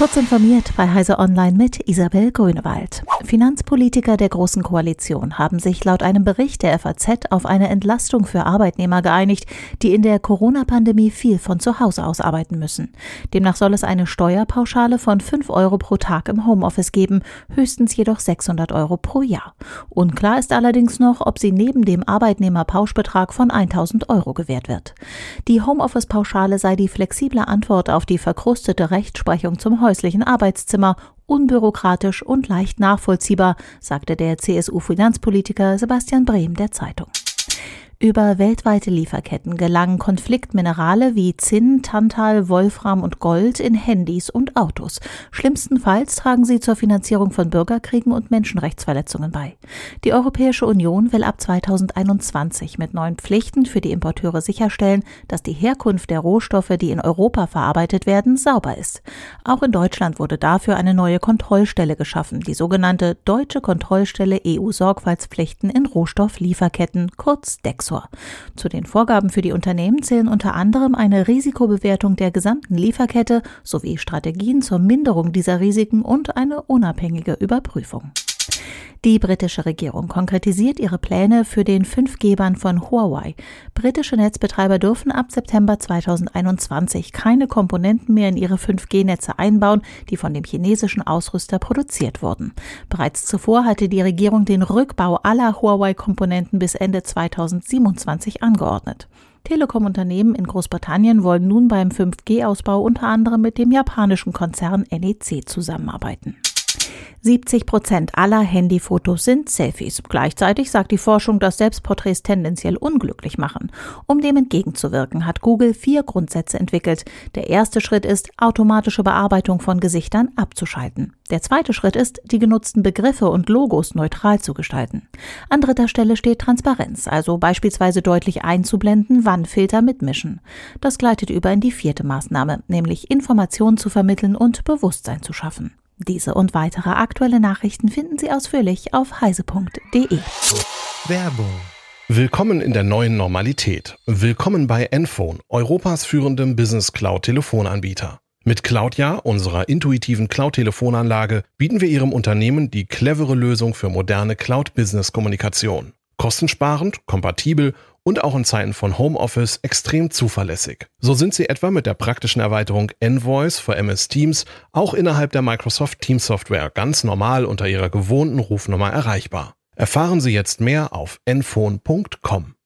Kurz informiert bei Heise Online mit Isabel Grünewald. Finanzpolitiker der Großen Koalition haben sich laut einem Bericht der FAZ auf eine Entlastung für Arbeitnehmer geeinigt, die in der Corona-Pandemie viel von zu Hause aus arbeiten müssen. Demnach soll es eine Steuerpauschale von 5 Euro pro Tag im Homeoffice geben, höchstens jedoch 600 Euro pro Jahr. Unklar ist allerdings noch, ob sie neben dem Arbeitnehmerpauschbetrag von 1000 Euro gewährt wird. Die Homeoffice-Pauschale sei die flexible Antwort auf die verkrustete Rechtsprechung zum häuslichen Arbeitszimmer, unbürokratisch und leicht nachvollziehbar, sagte der CSU-Finanzpolitiker Sebastian Brehm der Zeitung. Über weltweite Lieferketten gelangen Konfliktminerale wie Zinn, Tantal, Wolfram und Gold in Handys und Autos. Schlimmstenfalls tragen sie zur Finanzierung von Bürgerkriegen und Menschenrechtsverletzungen bei. Die Europäische Union will ab 2021 mit neuen Pflichten für die Importeure sicherstellen, dass die Herkunft der Rohstoffe, die in Europa verarbeitet werden, sauber ist. Auch in Deutschland wurde dafür eine neue Kontrollstelle geschaffen, die sogenannte Deutsche Kontrollstelle EU-Sorgfaltspflichten in Rohstofflieferketten, kurz DEX. Professor. Zu den Vorgaben für die Unternehmen zählen unter anderem eine Risikobewertung der gesamten Lieferkette sowie Strategien zur Minderung dieser Risiken und eine unabhängige Überprüfung. Die britische Regierung konkretisiert ihre Pläne für den 5G-Bahn von Huawei. Britische Netzbetreiber dürfen ab September 2021 keine Komponenten mehr in ihre 5G-Netze einbauen, die von dem chinesischen Ausrüster produziert wurden. Bereits zuvor hatte die Regierung den Rückbau aller Huawei-Komponenten bis Ende 2027 angeordnet. Telekom-Unternehmen in Großbritannien wollen nun beim 5G-Ausbau unter anderem mit dem japanischen Konzern NEC zusammenarbeiten. 70 Prozent aller Handyfotos sind Selfies. Gleichzeitig sagt die Forschung, dass Selbstporträts tendenziell unglücklich machen. Um dem entgegenzuwirken, hat Google vier Grundsätze entwickelt. Der erste Schritt ist, automatische Bearbeitung von Gesichtern abzuschalten. Der zweite Schritt ist, die genutzten Begriffe und Logos neutral zu gestalten. An dritter Stelle steht Transparenz, also beispielsweise deutlich einzublenden, wann Filter mitmischen. Das gleitet über in die vierte Maßnahme, nämlich Informationen zu vermitteln und Bewusstsein zu schaffen. Diese und weitere aktuelle Nachrichten finden Sie ausführlich auf heise.de. Werbung. Willkommen in der neuen Normalität. Willkommen bei Enphone, Europas führendem Business Cloud Telefonanbieter. Mit Cloudja, unserer intuitiven Cloud-Telefonanlage, bieten wir Ihrem Unternehmen die clevere Lösung für moderne Cloud-Business-Kommunikation. Kostensparend, kompatibel und auch in Zeiten von Homeoffice extrem zuverlässig. So sind sie etwa mit der praktischen Erweiterung Envoice für MS Teams auch innerhalb der Microsoft Teams Software ganz normal unter ihrer gewohnten Rufnummer erreichbar. Erfahren Sie jetzt mehr auf enphone.com.